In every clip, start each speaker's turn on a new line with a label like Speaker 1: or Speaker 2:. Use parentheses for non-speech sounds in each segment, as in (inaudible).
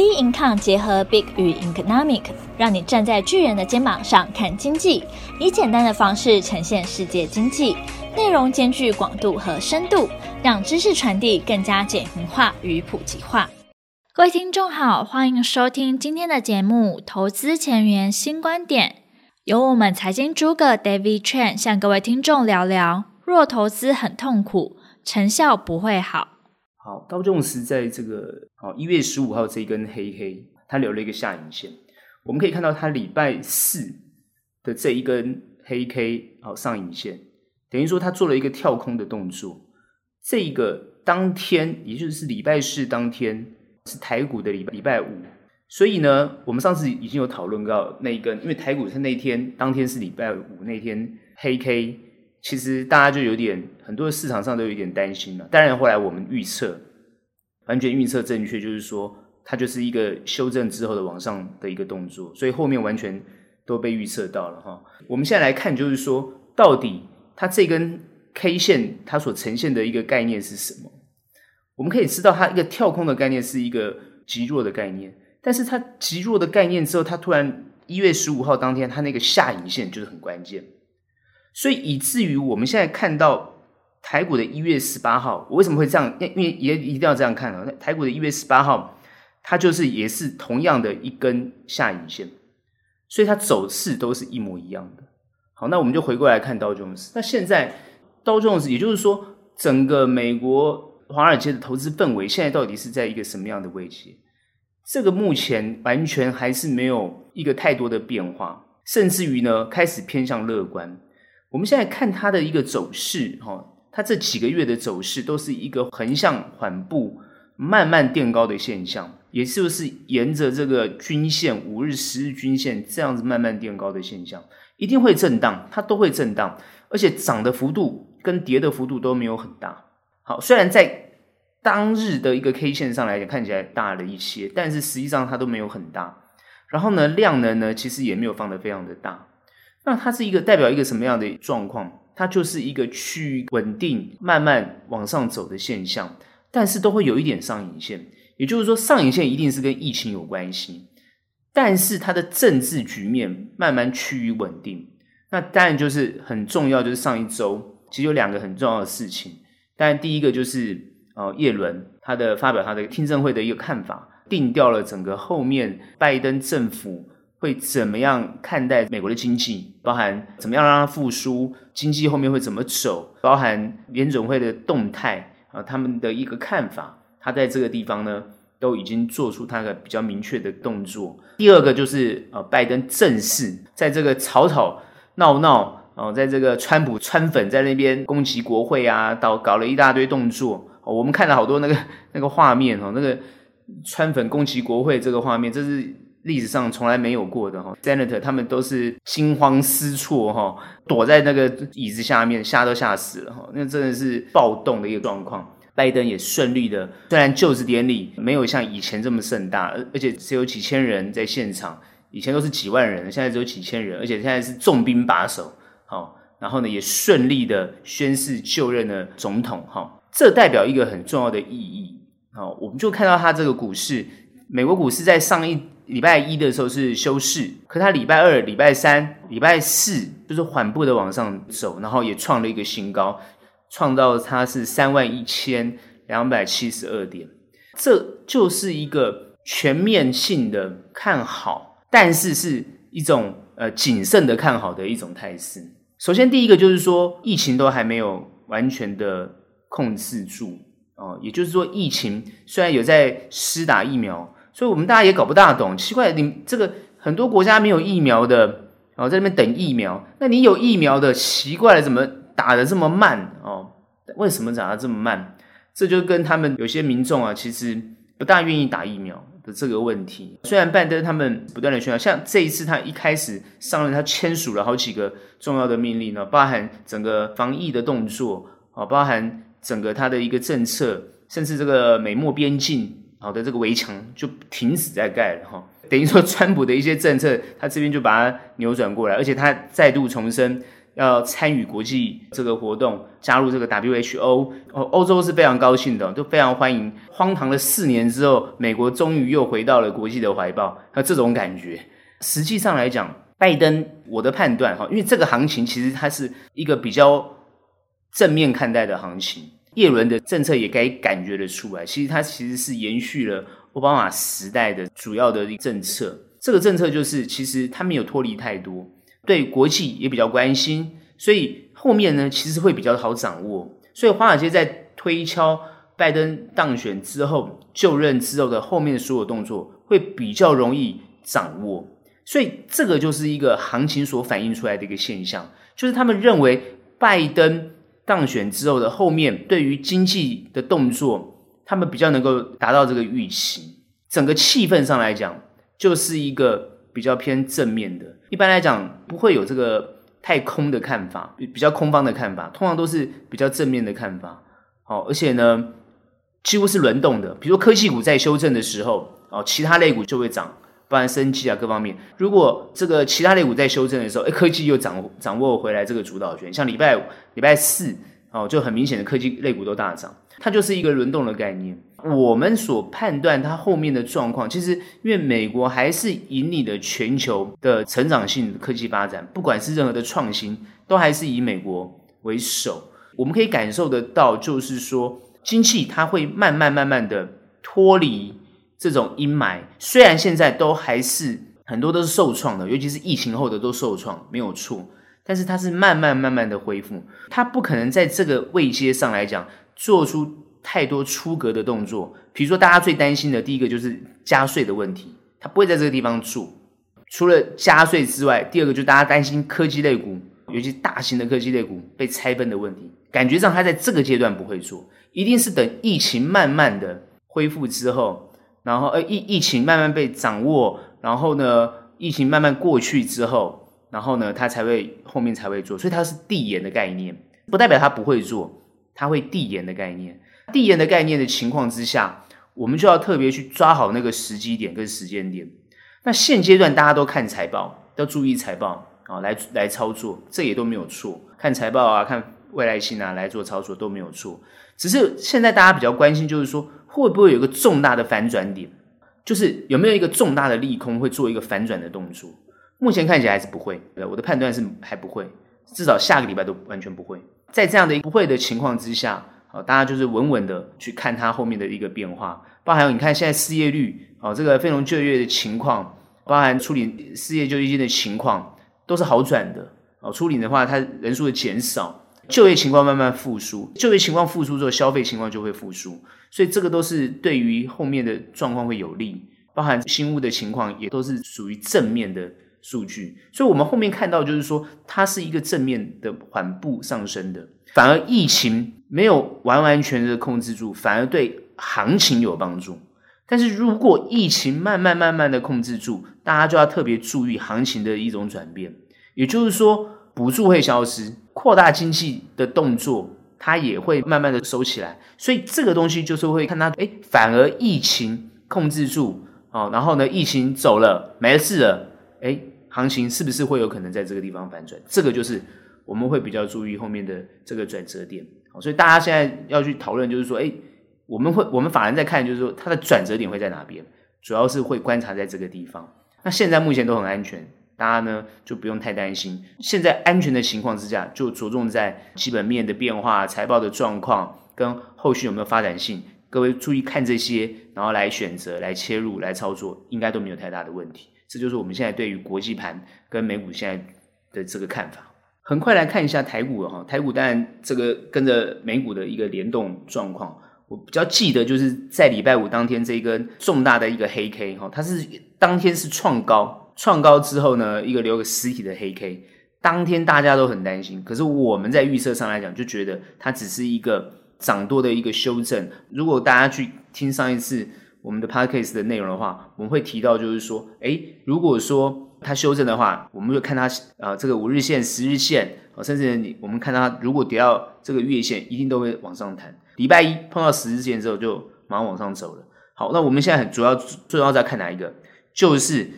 Speaker 1: B Income 结合 Big 与 Economic，让你站在巨人的肩膀上看经济，以简单的方式呈现世界经济，内容兼具广度和深度，让知识传递更加简明化与普及化。各位听众好，欢迎收听今天的节目《投资前沿新观点》，由我们财经诸葛 David Chen 向各位听众聊聊：若投资很痛苦，成效不会好。
Speaker 2: 好，道琼斯在这个好一月十五号这一根黑黑，它留了一个下影线。我们可以看到，它礼拜四的这一根黑 K 好上影线，等于说它做了一个跳空的动作。这个当天，也就是礼拜四当天是台股的礼拜礼拜五，所以呢，我们上次已经有讨论到那一根，因为台股它那天当天是礼拜五那天黑 K。其实大家就有点，很多市场上都有点担心了。当然后来我们预测完全预测正确，就是说它就是一个修正之后的往上的一个动作，所以后面完全都被预测到了哈。我们现在来看，就是说到底它这根 K 线它所呈现的一个概念是什么？我们可以知道它一个跳空的概念是一个极弱的概念，但是它极弱的概念之后，它突然一月十五号当天它那个下影线就是很关键。所以以至于我们现在看到台股的一月十八号，我为什么会这样？因为也一定要这样看啊！台股的一月十八号，它就是也是同样的一根下影线，所以它走势都是一模一样的。好，那我们就回过来看道琼斯。那现在道琼斯，也就是说，整个美国华尔街的投资氛围现在到底是在一个什么样的位置？这个目前完全还是没有一个太多的变化，甚至于呢，开始偏向乐观。我们现在看它的一个走势，哈，它这几个月的走势都是一个横向缓步、慢慢垫高的现象，也就是沿着这个均线、五日、十日均线这样子慢慢垫高的现象，一定会震荡，它都会震荡，而且涨的幅度跟跌的幅度都没有很大。好，虽然在当日的一个 K 线上来讲看起来大了一些，但是实际上它都没有很大。然后呢，量能呢其实也没有放得非常的大。那它是一个代表一个什么样的状况？它就是一个趋于稳定、慢慢往上走的现象，但是都会有一点上影线。也就是说，上影线一定是跟疫情有关系，但是它的政治局面慢慢趋于稳定。那当然就是很重要，就是上一周其实有两个很重要的事情。当然第一个就是呃，叶伦他的发表他的听证会的一个看法，定掉了整个后面拜登政府。会怎么样看待美国的经济？包含怎么样让它复苏？经济后面会怎么走？包含联总会的动态啊，他们的一个看法，他在这个地方呢，都已经做出他的比较明确的动作。第二个就是呃，拜登正式在这个吵吵闹闹哦，在这个川普川粉在那边攻击国会啊，搞搞了一大堆动作。我们看了好多那个那个画面哦，那个川粉攻击国会这个画面，这是。历史上从来没有过的哈，Senator 他们都是惊慌失措哈，躲在那个椅子下面，吓都吓死了哈，那真的是暴动的一个状况。拜登也顺利的，虽然就职典礼没有像以前这么盛大，而而且只有几千人在现场，以前都是几万人，现在只有几千人，而且现在是重兵把守，好，然后呢也顺利的宣誓就任了总统哈，这代表一个很重要的意义。好，我们就看到他这个股市，美国股市在上一。礼拜一的时候是休市，可他礼拜二、礼拜三、礼拜四就是缓步的往上走，然后也创了一个新高，创造它是三万一千两百七十二点，这就是一个全面性的看好，但是是一种呃谨慎的看好的一种态势。首先，第一个就是说，疫情都还没有完全的控制住哦，也就是说，疫情虽然有在施打疫苗。所以我们大家也搞不大懂，奇怪，你这个很多国家没有疫苗的哦，在那边等疫苗，那你有疫苗的，奇怪了，怎么打得这么慢哦？为什么打得这么慢？这就跟他们有些民众啊，其实不大愿意打疫苗的这个问题。虽然拜登他们不断的宣传，像这一次他一开始上任，他签署了好几个重要的命令呢，包含整个防疫的动作啊，包含整个他的一个政策，甚至这个美墨边境。好的，这个围墙就停止在盖了哈，等于说川普的一些政策，他这边就把它扭转过来，而且他再度重申要参与国际这个活动，加入这个 WHO。哦，欧洲是非常高兴的，都非常欢迎。荒唐了四年之后，美国终于又回到了国际的怀抱，那这种感觉。实际上来讲，拜登，我的判断哈，因为这个行情其实它是一个比较正面看待的行情。叶伦的政策也该感觉得出来，其实它其实是延续了奥巴马时代的主要的政策。这个政策就是，其实他没有脱离太多，对国际也比较关心，所以后面呢，其实会比较好掌握。所以华尔街在推敲拜登当选之后就任之后的后面的所有动作，会比较容易掌握。所以这个就是一个行情所反映出来的一个现象，就是他们认为拜登。当选之后的后面，对于经济的动作，他们比较能够达到这个预期。整个气氛上来讲，就是一个比较偏正面的。一般来讲，不会有这个太空的看法，比较空方的看法，通常都是比较正面的看法。好，而且呢，几乎是轮动的。比如说科技股在修正的时候，哦，其他类股就会涨。不然生机啊，各方面，如果这个其他类股在修正的时候，诶，科技又掌掌握回来这个主导权。像礼拜五、礼拜四哦，就很明显的科技类股都大涨，它就是一个轮动的概念。我们所判断它后面的状况，其实因为美国还是引领的全球的成长性科技发展，不管是任何的创新，都还是以美国为首。我们可以感受得到，就是说经济它会慢慢慢慢的脱离。这种阴霾虽然现在都还是很多都是受创的，尤其是疫情后的都受创，没有错。但是它是慢慢慢慢的恢复，它不可能在这个位阶上来讲做出太多出格的动作。比如说大家最担心的第一个就是加税的问题，它不会在这个地方做。除了加税之外，第二个就是大家担心科技类股，尤其大型的科技类股被拆分的问题。感觉上它在这个阶段不会做，一定是等疫情慢慢的恢复之后。然后，呃，疫疫情慢慢被掌握，然后呢，疫情慢慢过去之后，然后呢，他才会后面才会做，所以它是递延的概念，不代表他不会做，他会递延的概念。递延的概念的情况之下，我们就要特别去抓好那个时机点跟时间点。那现阶段大家都看财报，要注意财报啊，来来操作，这也都没有错。看财报啊，看未来性啊，来做操作都没有错。只是现在大家比较关心，就是说。会不会有一个重大的反转点？就是有没有一个重大的利空会做一个反转的动作？目前看起来还是不会。我的判断是还不会，至少下个礼拜都完全不会。在这样的不会的情况之下，好，大家就是稳稳的去看它后面的一个变化。包含你看现在失业率，哦，这个非农就业的情况，包含处理失业救济金的情况，都是好转的。哦，处理的话，它人数的减少。就业情况慢慢复苏，就业情况复苏之后，消费情况就会复苏，所以这个都是对于后面的状况会有利，包含新屋的情况也都是属于正面的数据，所以我们后面看到就是说，它是一个正面的缓步上升的，反而疫情没有完完全全的控制住，反而对行情有帮助。但是如果疫情慢慢慢慢的控制住，大家就要特别注意行情的一种转变，也就是说。补助会消失，扩大经济的动作，它也会慢慢的收起来。所以这个东西就是会看它，诶，反而疫情控制住，哦，然后呢，疫情走了，没事了，诶，行情是不是会有可能在这个地方反转？这个就是我们会比较注意后面的这个转折点。好，所以大家现在要去讨论，就是说，诶，我们会，我们法人在看，就是说它的转折点会在哪边？主要是会观察在这个地方。那现在目前都很安全。大家呢就不用太担心，现在安全的情况之下，就着重在基本面的变化、财报的状况跟后续有没有发展性。各位注意看这些，然后来选择、来切入、来操作，应该都没有太大的问题。这就是我们现在对于国际盘跟美股现在的这个看法。很快来看一下台股哈，台股当然这个跟着美股的一个联动状况，我比较记得就是在礼拜五当天这一根重大的一个黑 K 哈，它是当天是创高。创高之后呢，一个留个实体的黑 K，当天大家都很担心。可是我们在预测上来讲，就觉得它只是一个涨多的一个修正。如果大家去听上一次我们的 Podcast 的内容的话，我们会提到就是说，诶，如果说它修正的话，我们会看它啊、呃、这个五日线、十日线，甚至你我们看它如果跌到这个月线，一定都会往上弹。礼拜一碰到十日线之后，就马上往上走了。好，那我们现在很主要最重要在看哪一个？就是。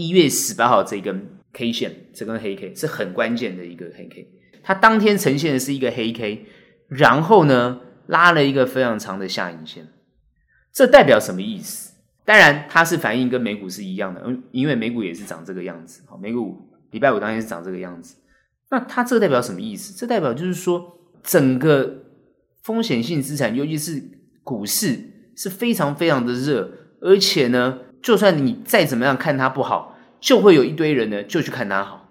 Speaker 2: 一月十八号这根 K 线，这根黑 K 是很关键的一个黑 K。它当天呈现的是一个黑 K，然后呢拉了一个非常长的下影线，这代表什么意思？当然它是反应跟美股是一样的，嗯，因为美股也是长这个样子，好，美股礼拜五当天是长这个样子。那它这代表什么意思？这代表就是说整个风险性资产，尤其是股市是非常非常的热，而且呢，就算你再怎么样看它不好，就会有一堆人呢就去看它好。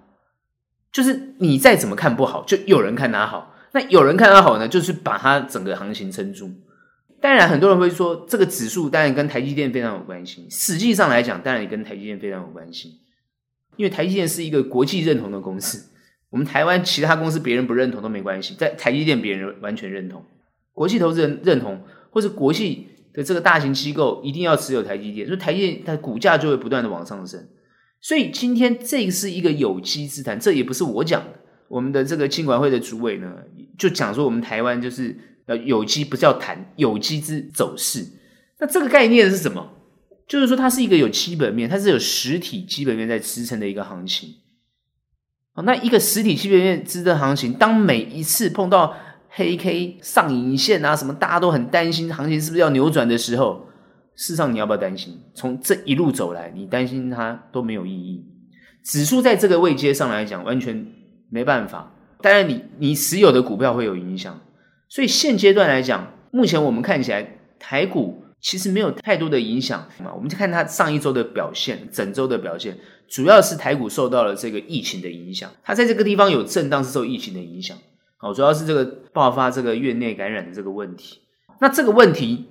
Speaker 2: 就是你再怎么看不好，就有人看它好。那有人看它好呢，就是把它整个行情撑住。当然，很多人会说这个指数当然跟台积电非常有关系。实际上来讲，当然也跟台积电非常有关系，因为台积电是一个国际认同的公司。我们台湾其他公司别人不认同都没关系，在台积电别人完全认同，国际投资人认同，或是国际这个大型机构一定要持有台积电，所以台积电它股价就会不断的往上升。所以今天这是一个有机之谈，这也不是我讲的，我们的这个金管会的主委呢就讲说我们台湾就是呃有机，不叫谈有机之走势。那这个概念是什么？就是说它是一个有基本面，它是有实体基本面在支撑的一个行情。哦，那一个实体基本面支撑行情，当每一次碰到黑 K 上影线啊什么，大家都很担心行情是不是要扭转的时候。事实上，你要不要担心？从这一路走来，你担心它都没有意义。指数在这个位阶上来讲，完全没办法。当然你，你持有的股票会有影响。所以现阶段来讲，目前我们看起来台股其实没有太多的影响嘛。我们就看它上一周的表现，整周的表现，主要是台股受到了这个疫情的影响。它在这个地方有震荡，是受疫情的影响。好，主要是这个爆发这个院内感染的这个问题。那这个问题。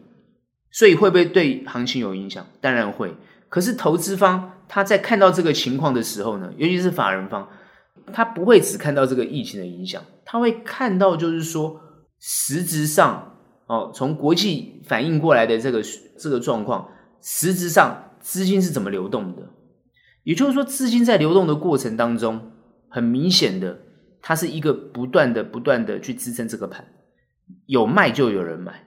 Speaker 2: 所以会不会对行情有影响？当然会。可是投资方他在看到这个情况的时候呢，尤其是法人方，他不会只看到这个疫情的影响，他会看到就是说，实质上哦，从国际反映过来的这个这个状况，实质上资金是怎么流动的？也就是说，资金在流动的过程当中，很明显的，它是一个不断的、不断的去支撑这个盘，有卖就有人买。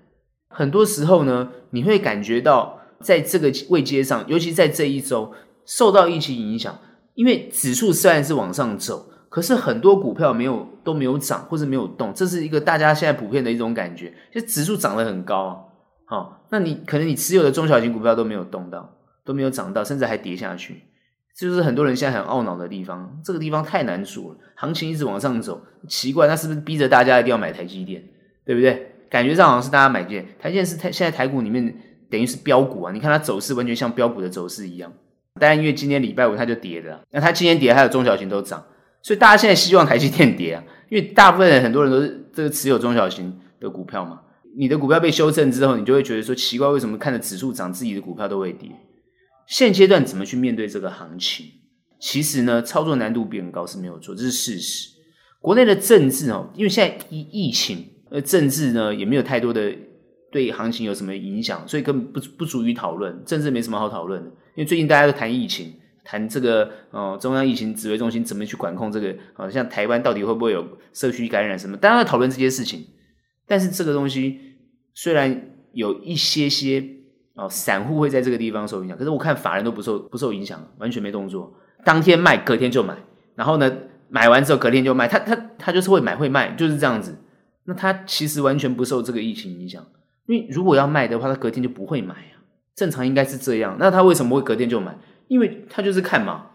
Speaker 2: 很多时候呢，你会感觉到在这个位阶上，尤其在这一周受到疫情影响，因为指数虽然是往上走，可是很多股票没有都没有涨或者没有动，这是一个大家现在普遍的一种感觉。就指数涨得很高啊，好，那你可能你持有的中小型股票都没有动到，都没有涨到，甚至还跌下去，就是很多人现在很懊恼的地方。这个地方太难做了，行情一直往上走，奇怪，那是不是逼着大家一定要买台积电，对不对？感觉上好像是大家买进台积电是台现在台股里面等于是标股啊！你看它走势完全像标股的走势一样。当然，因为今天礼拜五它就跌了，那它今天跌，还有中小型都涨，所以大家现在希望台积电跌啊！因为大部分人很多人都是这个持有中小型的股票嘛。你的股票被修正之后，你就会觉得说奇怪，为什么看着指数涨，自己的股票都会跌？现阶段怎么去面对这个行情？其实呢，操作难度变高是没有错，这是事实。国内的政治哦，因为现在疫疫情。呃，政治呢也没有太多的对行情有什么影响，所以根本不不足以讨论。政治没什么好讨论的，因为最近大家都谈疫情，谈这个哦，中央疫情指挥中心怎么去管控这个，好像台湾到底会不会有社区感染什么，大家在讨论这些事情。但是这个东西虽然有一些些哦，散户会在这个地方受影响，可是我看法人都不受不受影响，完全没动作，当天卖，隔天就买，然后呢买完之后隔天就卖，他他他就是会买会卖，就是这样子。那他其实完全不受这个疫情影响，因为如果要卖的话，他隔天就不会买啊。正常应该是这样。那他为什么会隔天就买？因为他就是看嘛，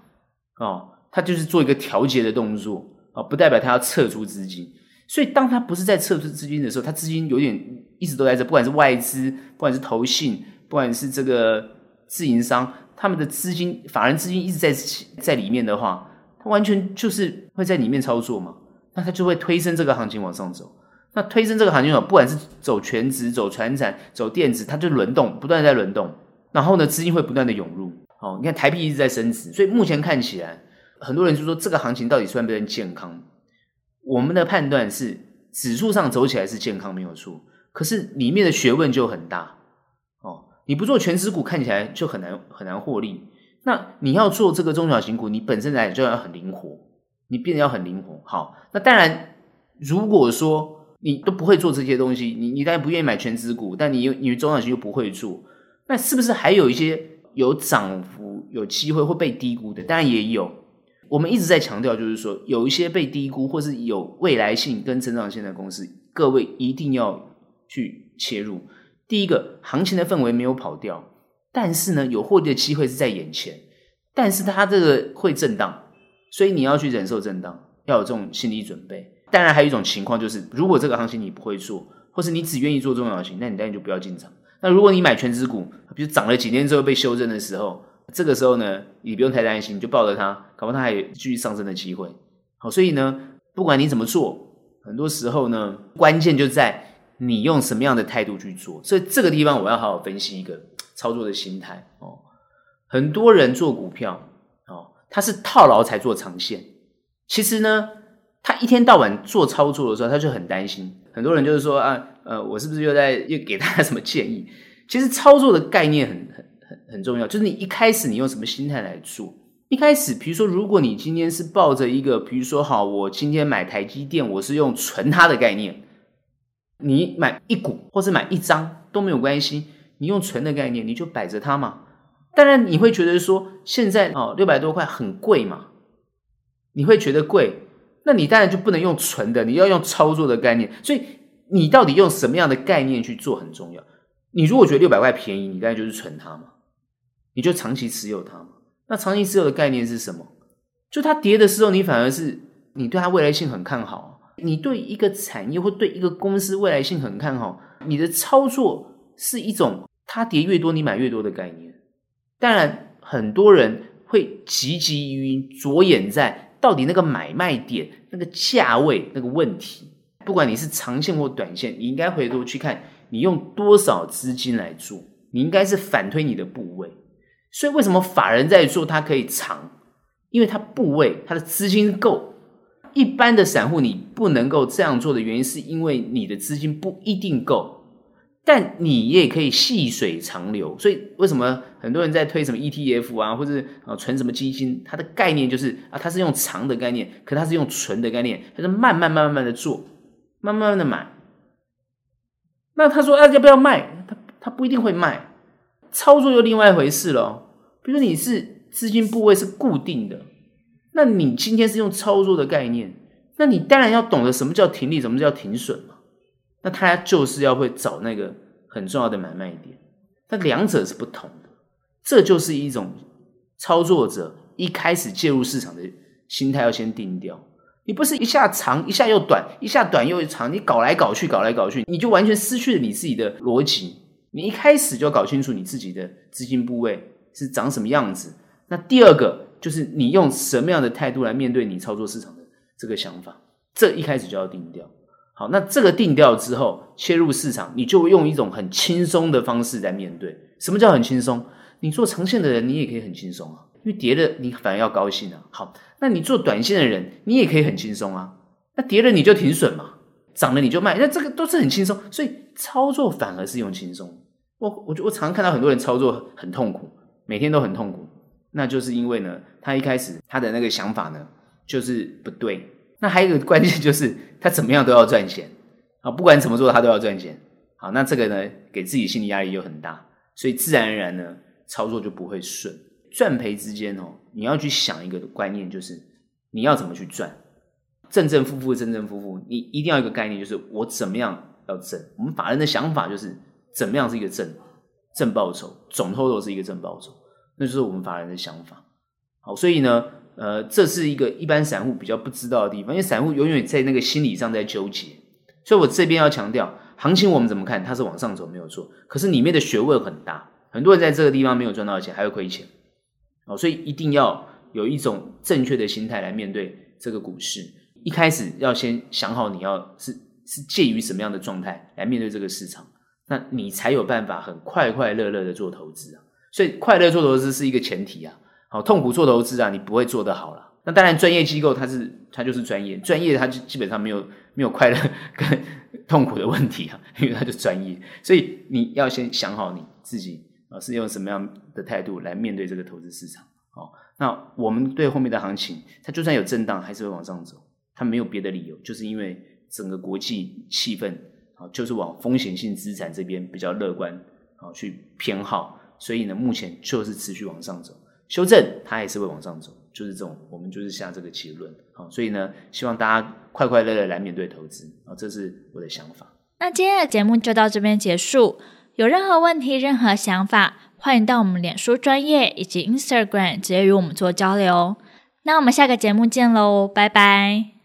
Speaker 2: 哦，他就是做一个调节的动作哦，不代表他要撤出资金。所以当他不是在撤出资金的时候，他资金有点一直都在这，不管是外资，不管是投信，不管是这个自营商，他们的资金、法人资金一直在在里面的话，他完全就是会在里面操作嘛。那他就会推升这个行情往上走。那推升这个行情，不管是走全职、走传产、走电子，它就轮动，不断在轮动。然后呢，资金会不断的涌入。哦，你看台币一直在升值，所以目前看起来，很多人就说这个行情到底算不算健康？我们的判断是，指数上走起来是健康没有错，可是里面的学问就很大。你不做全值股，看起来就很难很难获利。那你要做这个中小型股，你本身来就要很灵活，你变得要很灵活。好，那当然，如果说你都不会做这些东西，你你当然不愿意买全值股，但你又你中小型又不会做，那是不是还有一些有涨幅、有机会会被低估的？当然也有，我们一直在强调，就是说有一些被低估或是有未来性跟成长性的公司，各位一定要去切入。第一个，行情的氛围没有跑掉，但是呢，有获利的机会是在眼前，但是它这个会震荡，所以你要去忍受震荡，要有这种心理准备。当然，还有一种情况就是，如果这个行情你不会做，或是你只愿意做重要型，那你当然就不要进场。那如果你买全值股，比如涨了几天之后被修正的时候，这个时候呢，你不用太担心，你就抱着它，搞不好它还有继续上升的机会。好，所以呢，不管你怎么做，很多时候呢，关键就在。你用什么样的态度去做？所以这个地方我要好好分析一个 (tsk) 操作的心态哦。很多人做股票哦，他是套牢才做长线。其实呢，他一天到晚做操作的时候，他就很担心。很多人就是说啊，呃，我是不是又在又给大家什么建议？其实操作的概念很很很很重要，就是你一开始你用什么心态来做？一开始，比如说，如果你今天是抱着一个，比如说，好，我今天买台积电，我是用存它的概念。你买一股或是买一张都没有关系，你用存的概念，你就摆着它嘛。当然你会觉得说现在哦六百多块很贵嘛，你会觉得贵，那你当然就不能用存的，你要用操作的概念。所以你到底用什么样的概念去做很重要。你如果觉得六百块便宜，你当然就是存它嘛，你就长期持有它嘛。那长期持有的概念是什么？就它跌的时候，你反而是你对它未来性很看好。你对一个产业或对一个公司未来性很看好，你的操作是一种它跌越多你买越多的概念。当然，很多人会汲汲于着眼在到底那个买卖点、那个价位那个问题。不管你是长线或短线，你应该回头去看你用多少资金来做，你应该是反推你的部位。所以，为什么法人在做它可以长？因为它部位、它的资金够。一般的散户你不能够这样做的原因，是因为你的资金不一定够，但你也可以细水长流。所以为什么很多人在推什么 ETF 啊，或者啊存什么基金？它的概念就是啊，它是用长的概念，可它是用存的概念，它是慢慢慢慢的做，慢慢的买。那他说啊，要不要卖？他他不一定会卖，操作又另外一回事了。比如说你是资金部位是固定的。那你今天是用操作的概念，那你当然要懂得什么叫停利，什么叫停损嘛。那他就是要会找那个很重要的买卖点，那两者是不同的。这就是一种操作者一开始介入市场的心态要先定掉。你不是一下长一下又短，一下短又长，你搞来搞去，搞来搞去，你就完全失去了你自己的逻辑。你一开始就要搞清楚你自己的资金部位是长什么样子。那第二个。就是你用什么样的态度来面对你操作市场的这个想法，这一开始就要定调。好，那这个定调之后切入市场，你就用一种很轻松的方式来面对。什么叫很轻松？你做长线的人，你也可以很轻松啊，因为跌了你反而要高兴啊。好，那你做短线的人，你也可以很轻松啊。那跌了你就停损嘛，涨了你就卖，那这个都是很轻松。所以操作反而是用轻松。我我我常看到很多人操作很痛苦，每天都很痛苦。那就是因为呢，他一开始他的那个想法呢，就是不对。那还有一个关键就是，他怎么样都要赚钱啊，不管怎么做他都要赚钱。好，那这个呢，给自己心理压力又很大，所以自然而然呢，操作就不会顺。赚赔之间哦，你要去想一个观念，就是你要怎么去赚，正正负负，正正负负，你一定要一个概念，就是我怎么样要挣。我们法人的想法就是，怎么样是一个正正报酬，总投都是一个正报酬。那就是我们法人的想法，好，所以呢，呃，这是一个一般散户比较不知道的地方，因为散户永远在那个心理上在纠结，所以我这边要强调，行情我们怎么看？它是往上走没有错，可是里面的学问很大，很多人在这个地方没有赚到钱，还会亏钱，好，所以一定要有一种正确的心态来面对这个股市，一开始要先想好你要是是介于什么样的状态来面对这个市场，那你才有办法很快快乐乐的做投资啊。所以快乐做投资是一个前提啊，好，痛苦做投资啊，你不会做得好了。那当然，专业机构它是它就是专业，专业它就基本上没有没有快乐跟痛苦的问题啊，(laughs) 因为它就专业。所以你要先想好你自己啊是用什么样的态度来面对这个投资市场。好，那我们对后面的行情，它就算有震荡，还是会往上走，它没有别的理由，就是因为整个国际气氛啊，就是往风险性资产这边比较乐观啊去偏好。所以呢，目前就是持续往上走，修正它也是会往上走，就是这种，我们就是下这个结论。好，所以呢，希望大家快快乐乐来面对投资啊，这是我的想法。
Speaker 1: 那今天的节目就到这边结束。有任何问题、任何想法，欢迎到我们脸书专业以及 Instagram 直接与我们做交流。那我们下个节目见喽，拜拜。